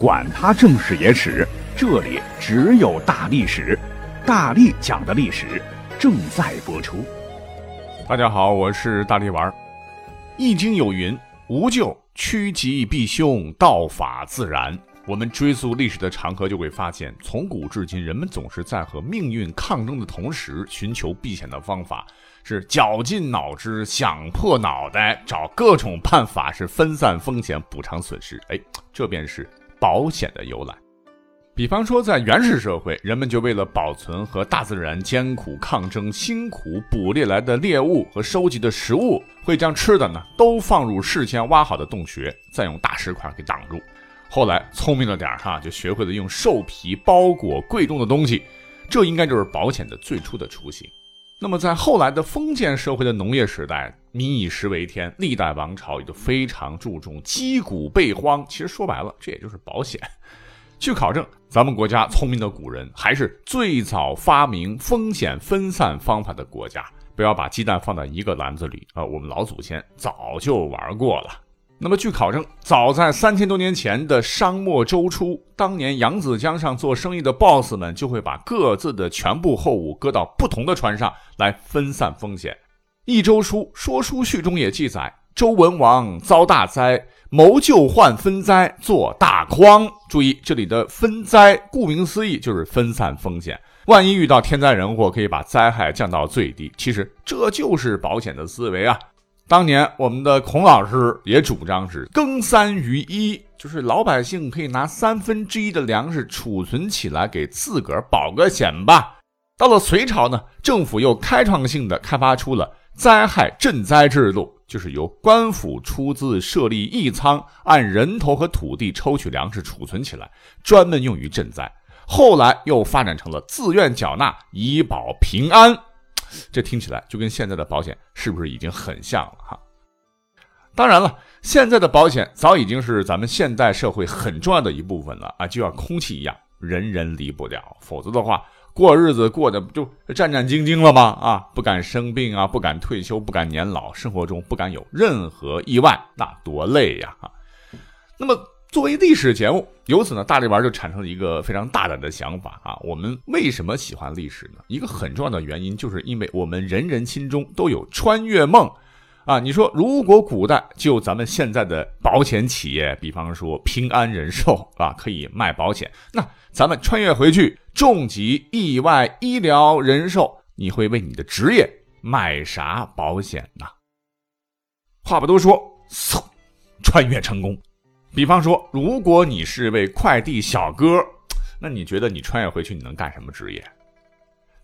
管他正史野史，这里只有大历史，大力讲的历史正在播出。大家好，我是大力丸。《易经》有云：“无咎，趋吉避凶，道法自然。”我们追溯历史的长河，就会发现，从古至今，人们总是在和命运抗争的同时，寻求避险的方法，是绞尽脑汁想破脑袋找各种办法，是分散风险、补偿损失。哎，这便是。保险的由来，比方说，在原始社会，人们就为了保存和大自然艰苦抗争、辛苦捕猎来的猎物和收集的食物，会将吃的呢都放入事先挖好的洞穴，再用大石块给挡住。后来聪明了点哈，就学会了用兽皮包裹贵重的东西，这应该就是保险的最初的雏形。那么，在后来的封建社会的农业时代，民以食为天，历代王朝也就非常注重积谷备荒。其实说白了，这也就是保险。据考证，咱们国家聪明的古人还是最早发明风险分散方法的国家。不要把鸡蛋放在一个篮子里啊！我们老祖先早就玩过了。那么，据考证，早在三千多年前的商末周初，当年扬子江上做生意的 boss 们就会把各自的全部货物搁到不同的船上来分散风险。《一周书·说书序》中也记载，周文王遭大灾，谋救患分灾，做大筐。注意，这里的分灾，顾名思义就是分散风险。万一遇到天灾人祸，可以把灾害降到最低。其实这就是保险的思维啊。当年我们的孔老师也主张是耕三于一，就是老百姓可以拿三分之一的粮食储存起来，给自个儿保个险吧。到了隋朝呢，政府又开创性的开发出了灾害赈灾制度，就是由官府出资设立义仓，按人头和土地抽取粮食储存起来，专门用于赈灾。后来又发展成了自愿缴纳以保平安。这听起来就跟现在的保险是不是已经很像了哈？当然了，现在的保险早已经是咱们现代社会很重要的一部分了啊，就像空气一样，人人离不了。否则的话，过日子过得就战战兢兢了吗？啊，不敢生病啊，不敢退休，不敢年老，生活中不敢有任何意外，那多累呀！啊，那么。作为历史节目，由此呢，大力丸就产生了一个非常大胆的想法啊！我们为什么喜欢历史呢？一个很重要的原因，就是因为我们人人心中都有穿越梦啊！你说，如果古代就咱们现在的保险企业，比方说平安人寿啊，可以卖保险，那咱们穿越回去，重疾、意外、医疗、人寿，你会为你的职业买啥保险呢？话不多说，嗖，穿越成功。比方说，如果你是位快递小哥，那你觉得你穿越回去你能干什么职业？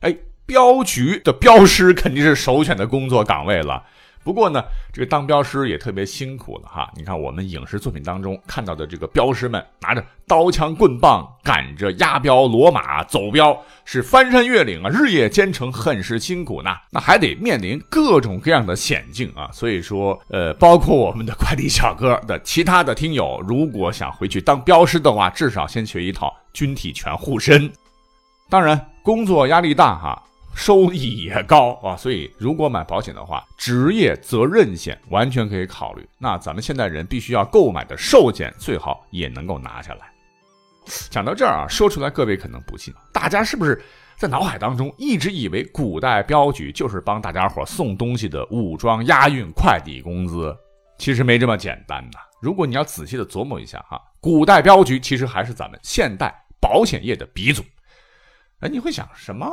哎，镖局的镖师肯定是首选的工作岗位了。不过呢，这个当镖师也特别辛苦了哈。你看我们影视作品当中看到的这个镖师们，拿着刀枪棍棒赶着押镖骡马走镖，是翻山越岭啊，日夜兼程，很是辛苦呢。那还得面临各种各样的险境啊。所以说，呃，包括我们的快递小哥的其他的听友，如果想回去当镖师的话，至少先学一套军体拳护身。当然，工作压力大哈。收益也高啊，所以如果买保险的话，职业责任险完全可以考虑。那咱们现代人必须要购买的寿险，最好也能够拿下来。讲到这儿啊，说出来各位可能不信，大家是不是在脑海当中一直以为古代镖局就是帮大家伙送东西的武装押运快递公司？其实没这么简单呐。如果你要仔细的琢磨一下哈，古代镖局其实还是咱们现代保险业的鼻祖。哎，你会想什么？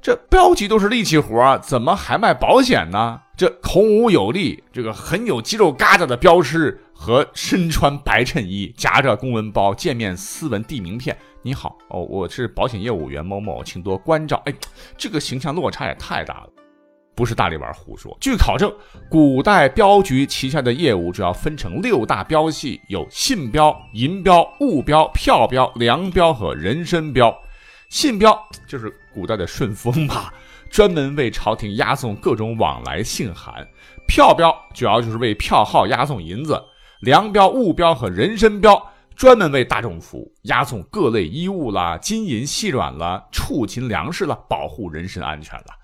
这镖局都是力气活，怎么还卖保险呢？这孔武有力，这个很有肌肉疙瘩的镖师和身穿白衬衣、夹着公文包、见面斯文递名片，你好哦，我是保险业务员某某，请多关照。哎，这个形象落差也太大了，不是大力丸胡说。据考证，古代镖局旗下的业务主要分成六大镖系，有信镖、银镖、物镖、票镖、粮镖和人身镖。信镖就是古代的顺丰吧，专门为朝廷押送各种往来信函；票标主要就是为票号押送银子；粮标、物标和人身标专门为大众服务，押送各类衣物啦、金银细软啦、畜禽粮食啦，保护人身安全啦。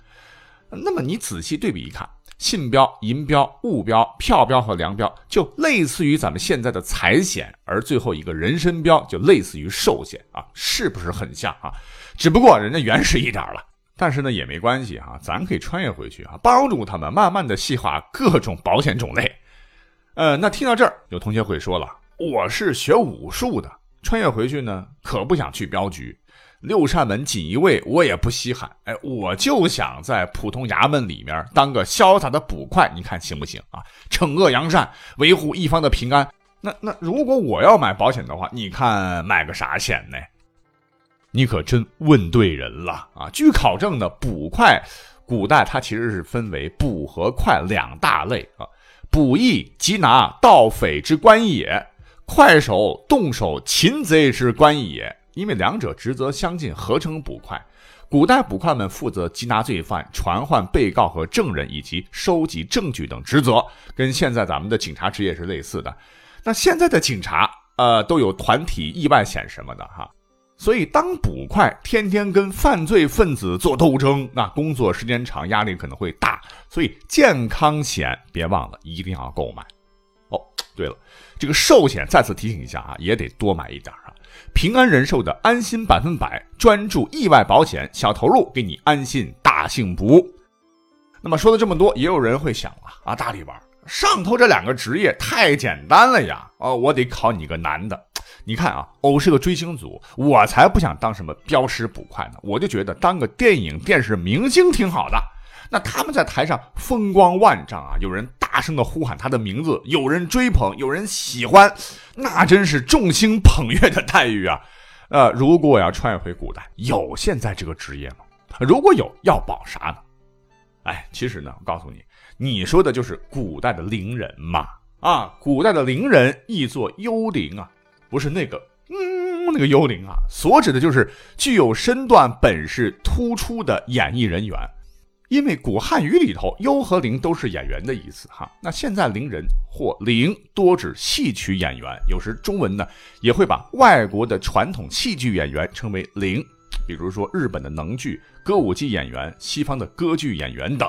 那么你仔细对比一看，信标、银标、物标、票标和粮标就类似于咱们现在的财险，而最后一个人身标就类似于寿险啊，是不是很像啊？只不过人家原始一点了。但是呢也没关系啊，咱可以穿越回去啊，帮助他们慢慢的细化各种保险种类。呃，那听到这儿，有同学会说了，我是学武术的，穿越回去呢，可不想去镖局。六扇门锦衣卫，我也不稀罕。哎，我就想在普通衙门里面当个潇洒的捕快，你看行不行啊？惩恶扬善，维护一方的平安。那那如果我要买保险的话，你看买个啥险呢？你可真问对人了啊！据考证呢，捕快，古代它其实是分为捕和快两大类啊。捕役缉拿盗匪之官也，快手动手擒贼之官也。因为两者职责相近，合称捕快。古代捕快们负责缉拿罪犯、传唤被告和证人，以及收集证据等职责，跟现在咱们的警察职业是类似的。那现在的警察，呃，都有团体意外险什么的哈，所以当捕快天天跟犯罪分子做斗争，那工作时间长，压力可能会大。所以健康险别忘了一定要购买。哦，对了，这个寿险再次提醒一下啊，也得多买一点啊。平安人寿的安心百分百专注意外保险，小投入给你安心大幸福。那么说了这么多，也有人会想了啊，大力丸上头这两个职业太简单了呀！哦，我得考你个难的。你看啊，偶是个追星族，我才不想当什么镖师捕快呢，我就觉得当个电影电视明星挺好的。那他们在台上风光万丈啊，有人大声的呼喊他的名字，有人追捧，有人喜欢，那真是众星捧月的待遇啊！呃，如果我要穿越回古代，有现在这个职业吗？如果有，要保啥呢？哎，其实呢，我告诉你，你说的就是古代的伶人嘛！啊，古代的伶人译作幽灵啊，不是那个嗯那个幽灵啊，所指的就是具有身段本事突出的演艺人员。因为古汉语里头“优”和“灵”都是演员的意思哈，那现在“伶人”或“灵”多指戏曲演员，有时中文呢也会把外国的传统戏剧演员称为“灵”，比如说日本的能剧、歌舞伎演员、西方的歌剧演员等。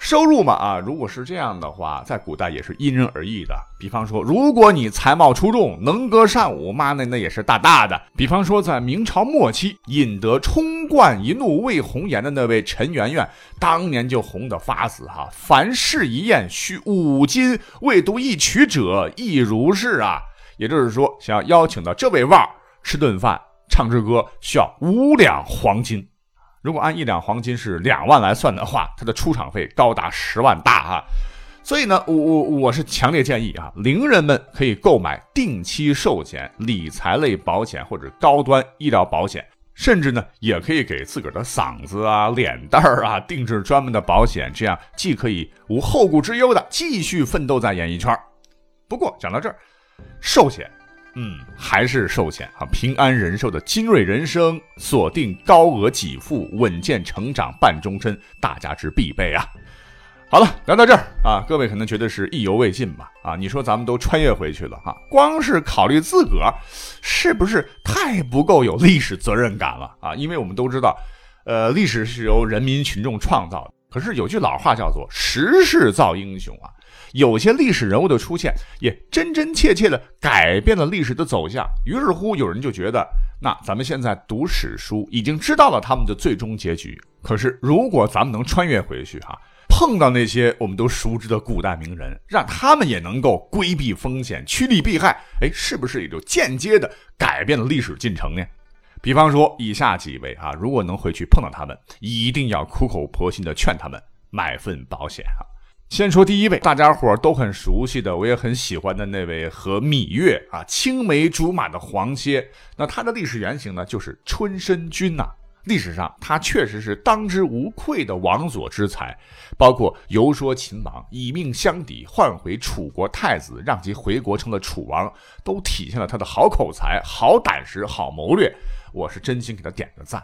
收入嘛啊，如果是这样的话，在古代也是因人而异的。比方说，如果你才貌出众、能歌善舞，妈那那也是大大的。比方说，在明朝末期，引得冲冠一怒为红颜的那位陈圆圆，当年就红得发紫哈。凡事一宴需五金，未读一曲者亦如是啊。也就是说，想要邀请到这位腕儿吃顿饭、唱支歌，需要五两黄金。如果按一两黄金是两万来算的话，它的出场费高达十万大哈。所以呢，我我我是强烈建议啊，伶人们可以购买定期寿险、理财类保险或者高端医疗保险，甚至呢，也可以给自个儿的嗓子啊、脸蛋儿啊定制专门的保险，这样既可以无后顾之忧的继续奋斗在演艺圈。不过讲到这儿，寿险。嗯，还是寿险啊！平安人寿的精锐人生，锁定高额给付，稳健成长，半终身，大家之必备啊！好了，聊到这儿啊，各位可能觉得是意犹未尽吧？啊，你说咱们都穿越回去了哈，光是考虑自个儿，是不是太不够有历史责任感了啊？因为我们都知道，呃，历史是由人民群众创造的，可是有句老话叫做“时势造英雄”啊。有些历史人物的出现，也真真切切的改变了历史的走向。于是乎，有人就觉得，那咱们现在读史书，已经知道了他们的最终结局。可是，如果咱们能穿越回去，哈，碰到那些我们都熟知的古代名人，让他们也能够规避风险、趋利避害，哎，是不是也就间接的改变了历史进程呢？比方说，以下几位啊，如果能回去碰到他们，一定要苦口婆心的劝他们买份保险啊。先说第一位，大家伙都很熟悉的，我也很喜欢的那位和芈月啊青梅竹马的黄歇。那他的历史原型呢，就是春申君呐。历史上他确实是当之无愧的王佐之才，包括游说秦王以命相抵，换回楚国太子，让其回国成了楚王，都体现了他的好口才、好胆识、好谋略。我是真心给他点个赞。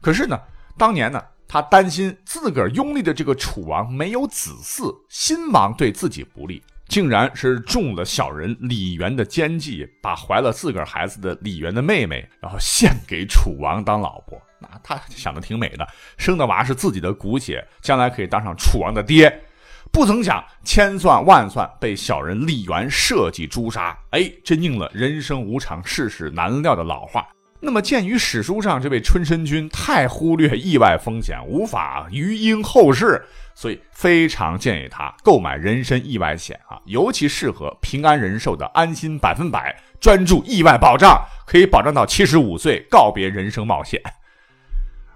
可是呢，当年呢。他担心自个儿拥立的这个楚王没有子嗣，新王对自己不利，竟然是中了小人李元的奸计，把怀了自个儿孩子的李元的妹妹，然后献给楚王当老婆。他想的挺美的，生的娃是自己的骨血，将来可以当上楚王的爹。不曾想，千算万算，被小人李元设计诛杀。哎，真应了“人生无常，世事难料”的老话。那么，鉴于史书上这位春申君太忽略意外风险，无法余荫后事，所以非常建议他购买人身意外险啊，尤其适合平安人寿的安心百分百专注意外保障，可以保障到七十五岁，告别人生冒险。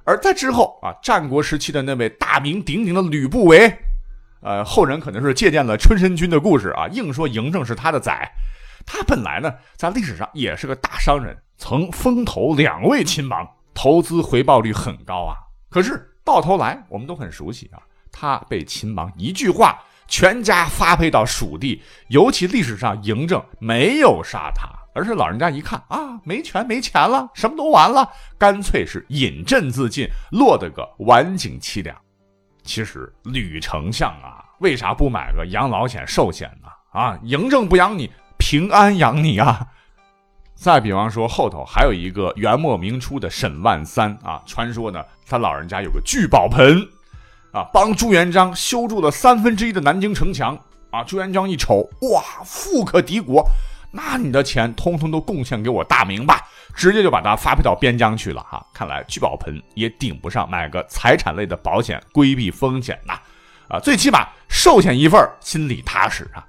而在之后啊，战国时期的那位大名鼎鼎的吕不韦，呃，后人可能是借鉴了春申君的故事啊，硬说嬴政是他的崽。他本来呢，在历史上也是个大商人，曾风投两位亲王，投资回报率很高啊。可是到头来，我们都很熟悉啊，他被秦王一句话，全家发配到蜀地。尤其历史上嬴政没有杀他。而是老人家一看啊，没权没钱了，什么都完了，干脆是饮鸩自尽，落得个晚景凄凉。其实吕丞相啊，为啥不买个养老险、寿险呢？啊，嬴政不养你，平安养你啊！再比方说，后头还有一个元末明初的沈万三啊，传说呢，他老人家有个聚宝盆，啊，帮朱元璋修筑了三分之一的南京城墙啊。朱元璋一瞅，哇，富可敌国。那你的钱通通都贡献给我大明吧，直接就把它发配到边疆去了哈。看来聚宝盆也顶不上买个财产类的保险，规避风险呐。啊，最起码寿险一份心里踏实啊。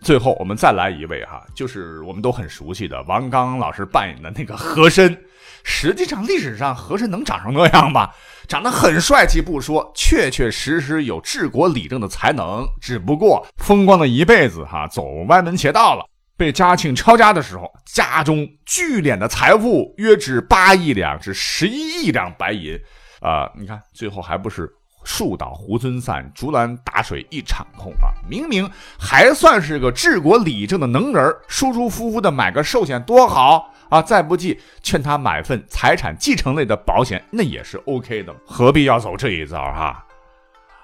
最后我们再来一位哈，就是我们都很熟悉的王刚老师扮演的那个和珅。实际上历史上和珅能长成那样吗？长得很帅气不说，确确实实有治国理政的才能，只不过风光的一辈子哈，走歪门邪道了。被嘉庆抄家的时候，家中聚敛的财富约值八亿两至十一亿两白银，啊，你看最后还不是树倒猢狲散，竹篮打水一场空啊！明明还算是个治国理政的能人，舒舒服服的买个寿险多好啊！再不济，劝他买份财产继承类的保险，那也是 OK 的，何必要走这一招哈？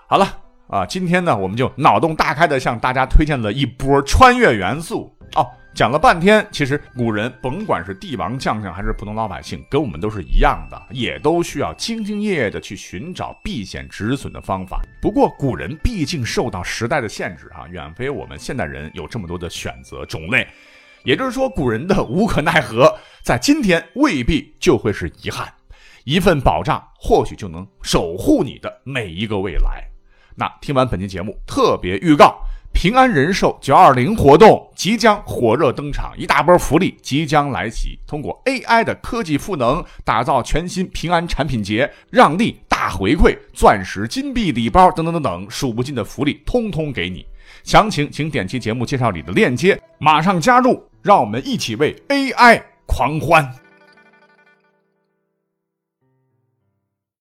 好了啊，今天呢，我们就脑洞大开的向大家推荐了一波穿越元素。哦，讲了半天，其实古人甭管是帝王将相还是普通老百姓，跟我们都是一样的，也都需要兢兢业业的去寻找避险止损的方法。不过古人毕竟受到时代的限制啊，远非我们现代人有这么多的选择种类。也就是说，古人的无可奈何，在今天未必就会是遗憾。一份保障或许就能守护你的每一个未来。那听完本期节目，特别预告。平安人寿九二零活动即将火热登场，一大波福利即将来袭。通过 AI 的科技赋能，打造全新平安产品节，让利大回馈，钻石、金币礼包等等等等，数不尽的福利通通给你。详情请点击节目介绍里的链接，马上加入，让我们一起为 AI 狂欢。